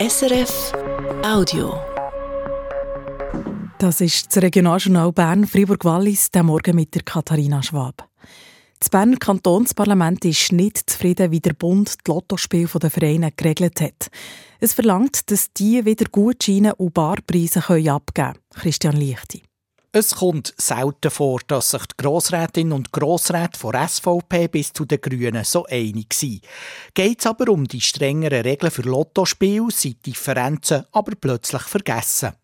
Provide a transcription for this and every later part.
SRF Audio. Das ist das Regionaljournal Bern Fribourg-Wallis, der Morgen mit der Katharina Schwab. Das Berner Kantonsparlament ist nicht zufrieden, wie der Bund die Lottospiele der Vereine geregelt hat. Es verlangt, dass die wieder Gutscheine und Barpreise abgeben können. Christian Lichti. Es kommt selten vor, dass sich die Grossrätinnen und Grossräte von SVP bis zu den Grünen so einig sind. Geht es aber um die strengeren Regeln für Lottospiele, sind Differenzen aber plötzlich vergessen.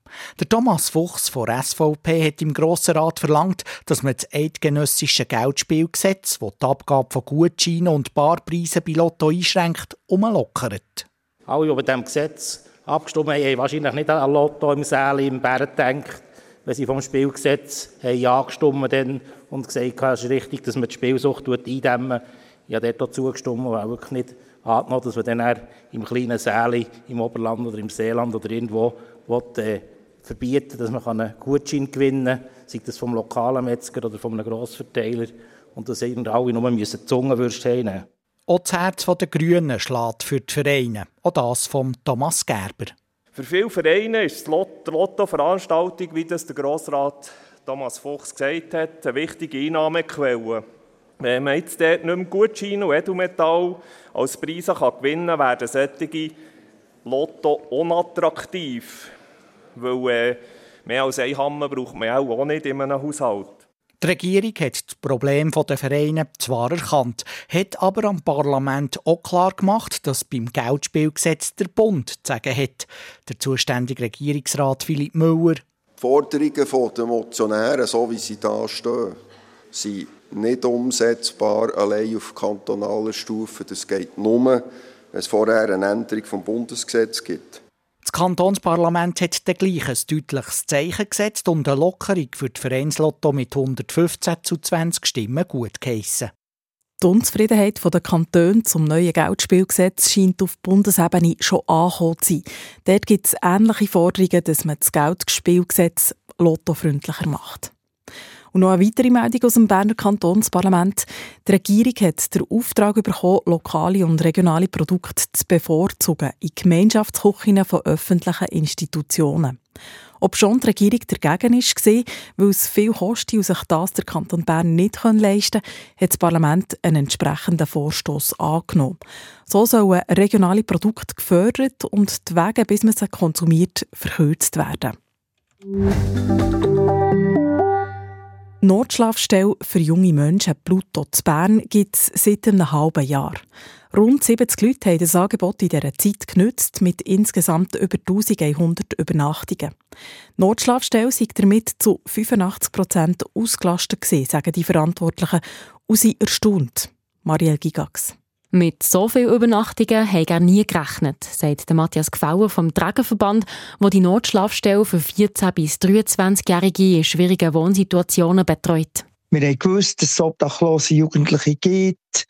Der Thomas Fuchs von SVP hat im Grossen Rat verlangt, dass man das eidgenössische Geldspielgesetz, das die Abgabe von Gutscheinen und Barpreisen bei Lotto einschränkt, umlockert. Alle, die über diesem Gesetz abgestimmt haben, haben wahrscheinlich nicht an Lotto im Säle im Bären gedacht wenn sie vom Spielgesetz angestimmt haben und gesagt haben, es ist richtig, dass man die Spielsucht eindämmen Ich habe dort auch zugestimmt, weil wirklich nicht angenommen, dass man dann im kleinen Säle im Oberland oder im Seeland oder irgendwo will, äh, verbieten dass man einen Gutschein gewinnen kann, sei das vom lokalen Metzger oder von einem Grossverteiler, und dass alle nur müssen Zungenwürste haben Auch das Herz der Grünen schlägt für die Vereine, auch das von Thomas Gerber. Für viele Vereine ist die Lotto-Veranstaltung, wie der Grossrat Thomas Fuchs gesagt hat, eine wichtige Einnahmequelle. Wenn man jetzt dort nicht mehr Gutscheine und Edelmetall als Preise gewinnen kann, werden solche Lotto unattraktiv. Weil äh, mehr als ein Hammer braucht man auch nicht in einem Haushalt. Die Regierung hat das Problem der Vereine zwar erkannt, hat aber am Parlament auch klar gemacht, dass beim Geldspielgesetz der Bund zu sagen hat. Der zuständige Regierungsrat Philipp Müller. Die Forderungen der Motionäre, so wie sie da stehen, sind nicht umsetzbar allein auf kantonaler Stufe. Das geht nur, wenn es vorher eine Änderung des Bundesgesetzes gibt. Kantonsparlament hat dann gleich ein deutliches Zeichen gesetzt und eine Lockerung für die Vereinslotto mit 115 zu 20 Stimmen gut geheissen. Die Unzufriedenheit der Kantone zum neuen Geldspielgesetz scheint auf Bundesebene schon angekommen zu sein. Dort gibt es ähnliche Forderungen, dass man das Geldspielgesetz lottofreundlicher macht. Und noch eine weitere Meldung aus dem Berner Kantonsparlament. Die Regierung hat den Auftrag bekommen, lokale und regionale Produkte zu bevorzugen in Gemeinschaftsküchen von öffentlichen Institutionen. Ob schon die Regierung dagegen war, weil es viel kostet und sich das der Kanton Bern nicht leisten kann, hat das Parlament einen entsprechenden Vorstoß angenommen. So sollen regionale Produkte gefördert und die Wege, bis man sie konsumiert, verkürzt werden. Notschlafstelle für junge Menschen Pluto zu Bern gibt es seit einem halben Jahr. Rund 70 Leute haben das Angebot in dieser Zeit genützt, mit insgesamt über 1100 Übernachtungen. Die Notschlafstelle sei damit zu 85 Prozent ausgelastet gewesen, sagen die Verantwortlichen, und sie erstaunt. Marielle Gigax. Mit so vielen Übernachtungen habe er nie gerechnet, sagt Matthias Gfauer vom Trägerverband, der die Notschlafstelle für 14- bis 23-Jährige in schwierigen Wohnsituationen betreut. Wir haben gewusst, dass es obdachlose Jugendliche gibt,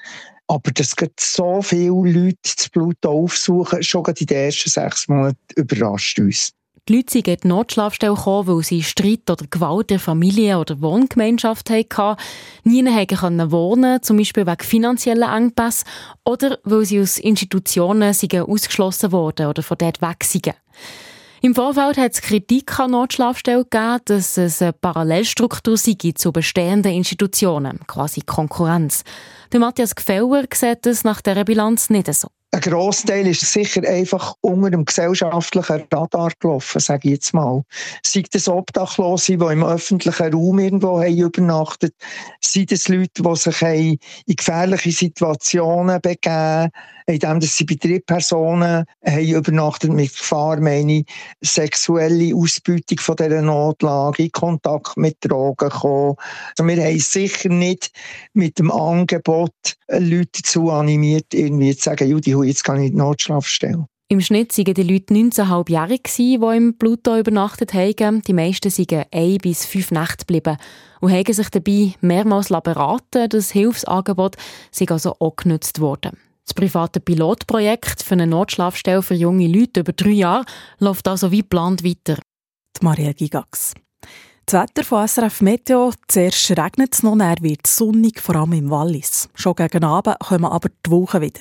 aber dass so viele Leute das Blut aufsuchen, schon in den ersten sechs Monaten überrascht uns. Die Leute sind in die Notschlafstelle gekommen, weil sie Streit oder Gewalt in Familie oder Wohngemeinschaft hatten. Nie konnten wohnen, zum Beispiel wegen finanzieller Engpässe oder weil sie aus Institutionen ausgeschlossen wurden oder von dort weg sind. Im Vorfeld hat es Kritik an Notschlafstellen gegeben, dass es eine Parallelstruktur sei zu bestehenden Institutionen, quasi Konkurrenz. Der Matthias Gfeller sieht es nach dieser Bilanz nicht so. Ein Grossteil ist sicher einfach unter dem gesellschaftlichen Radar gelaufen, sage ich jetzt mal. Sei das Obdachlose, die im öffentlichen Raum irgendwo haben übernachtet, sei das Leute, die sich in gefährliche Situationen begeben, indem sie bei Drittpersonen haben übernachtet mit Gefahr, meine sexuelle Ausbeutung von dieser Notlage, in Kontakt mit Drogen kommen. Also wir haben sicher nicht mit dem Angebot Leute dazu animiert, irgendwie zu sagen, Judy, jetzt kann ich in die Notschlafstelle. Im Schnitt waren die Leute 19,5 Jahre, die im Pluto übernachtet haben. Die meisten sind ein bis fünf Nächte geblieben und haben sich dabei mehrmals beraten Das Hilfsangebot sei also auch genutzt worden. Das private Pilotprojekt für eine Notschlafstelle für junge Leute über drei Jahre läuft also wie geplant weiter. Die Maria Gigax. Das Wetter von SRF Meteo. Zuerst regnet es noch, dann wird es sonnig, vor allem im Wallis. Schon gegen Abend kommen aber die Wolken wieder.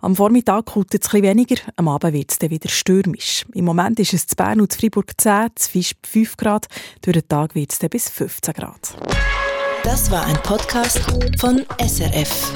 Am Vormittag kommt es etwas weniger, am Abend wird es dann wieder stürmisch. Im Moment ist es zu Bern und zu Freiburg 10, zu Fisch 5 Grad. Durch den Tag wird es dann bis 15 Grad. Das war ein Podcast von SRF.